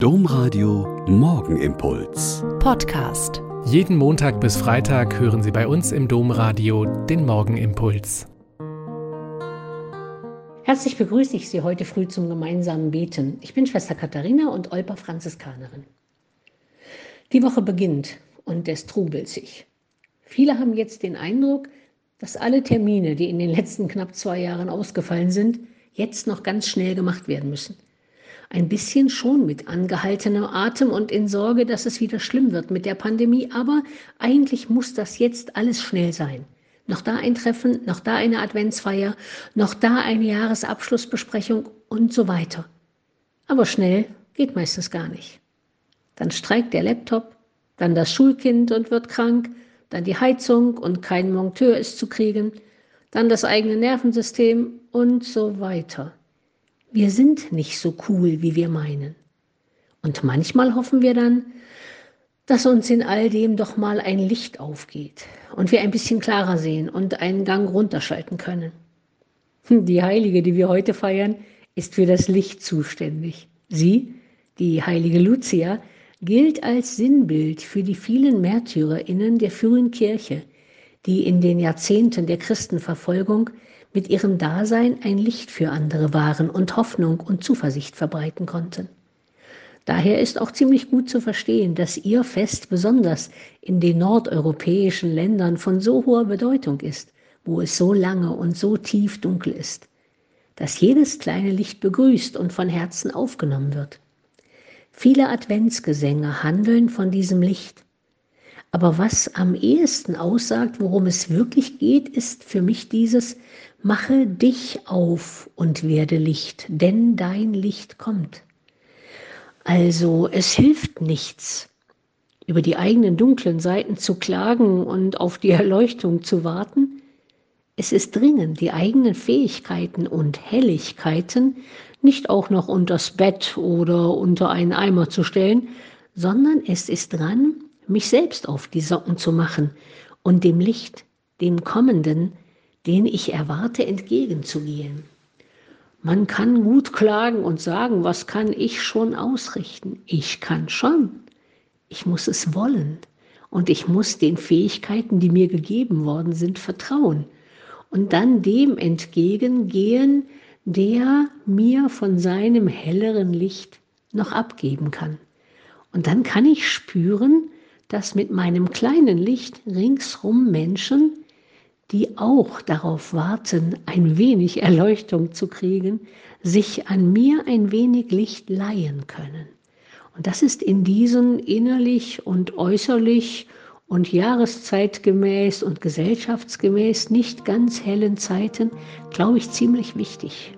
Domradio Morgenimpuls. Podcast. Jeden Montag bis Freitag hören Sie bei uns im Domradio den Morgenimpuls. Herzlich begrüße ich Sie heute früh zum gemeinsamen Beten. Ich bin Schwester Katharina und Olper Franziskanerin. Die Woche beginnt und es trubelt sich. Viele haben jetzt den Eindruck, dass alle Termine, die in den letzten knapp zwei Jahren ausgefallen sind, jetzt noch ganz schnell gemacht werden müssen. Ein bisschen schon mit angehaltenem Atem und in Sorge, dass es wieder schlimm wird mit der Pandemie, aber eigentlich muss das jetzt alles schnell sein. Noch da ein Treffen, noch da eine Adventsfeier, noch da eine Jahresabschlussbesprechung und so weiter. Aber schnell geht meistens gar nicht. Dann streikt der Laptop, dann das Schulkind und wird krank, dann die Heizung und kein Monteur ist zu kriegen, dann das eigene Nervensystem und so weiter. Wir sind nicht so cool, wie wir meinen. Und manchmal hoffen wir dann, dass uns in all dem doch mal ein Licht aufgeht und wir ein bisschen klarer sehen und einen Gang runterschalten können. Die Heilige, die wir heute feiern, ist für das Licht zuständig. Sie, die heilige Lucia, gilt als Sinnbild für die vielen Märtyrerinnen der frühen Kirche, die in den Jahrzehnten der Christenverfolgung mit ihrem Dasein ein Licht für andere waren und Hoffnung und Zuversicht verbreiten konnten. Daher ist auch ziemlich gut zu verstehen, dass ihr Fest besonders in den nordeuropäischen Ländern von so hoher Bedeutung ist, wo es so lange und so tief dunkel ist, dass jedes kleine Licht begrüßt und von Herzen aufgenommen wird. Viele Adventsgesänge handeln von diesem Licht. Aber was am ehesten aussagt, worum es wirklich geht, ist für mich dieses Mache dich auf und werde Licht, denn dein Licht kommt. Also es hilft nichts, über die eigenen dunklen Seiten zu klagen und auf die Erleuchtung zu warten. Es ist dringend, die eigenen Fähigkeiten und Helligkeiten nicht auch noch unters Bett oder unter einen Eimer zu stellen, sondern es ist dran, mich selbst auf die Socken zu machen und dem Licht, dem Kommenden, den ich erwarte, entgegenzugehen. Man kann gut klagen und sagen, was kann ich schon ausrichten? Ich kann schon. Ich muss es wollen. Und ich muss den Fähigkeiten, die mir gegeben worden sind, vertrauen. Und dann dem entgegengehen, der mir von seinem helleren Licht noch abgeben kann. Und dann kann ich spüren, dass mit meinem kleinen Licht ringsrum Menschen die auch darauf warten, ein wenig Erleuchtung zu kriegen, sich an mir ein wenig Licht leihen können. Und das ist in diesen innerlich und äußerlich und jahreszeitgemäß und gesellschaftsgemäß nicht ganz hellen Zeiten, glaube ich, ziemlich wichtig.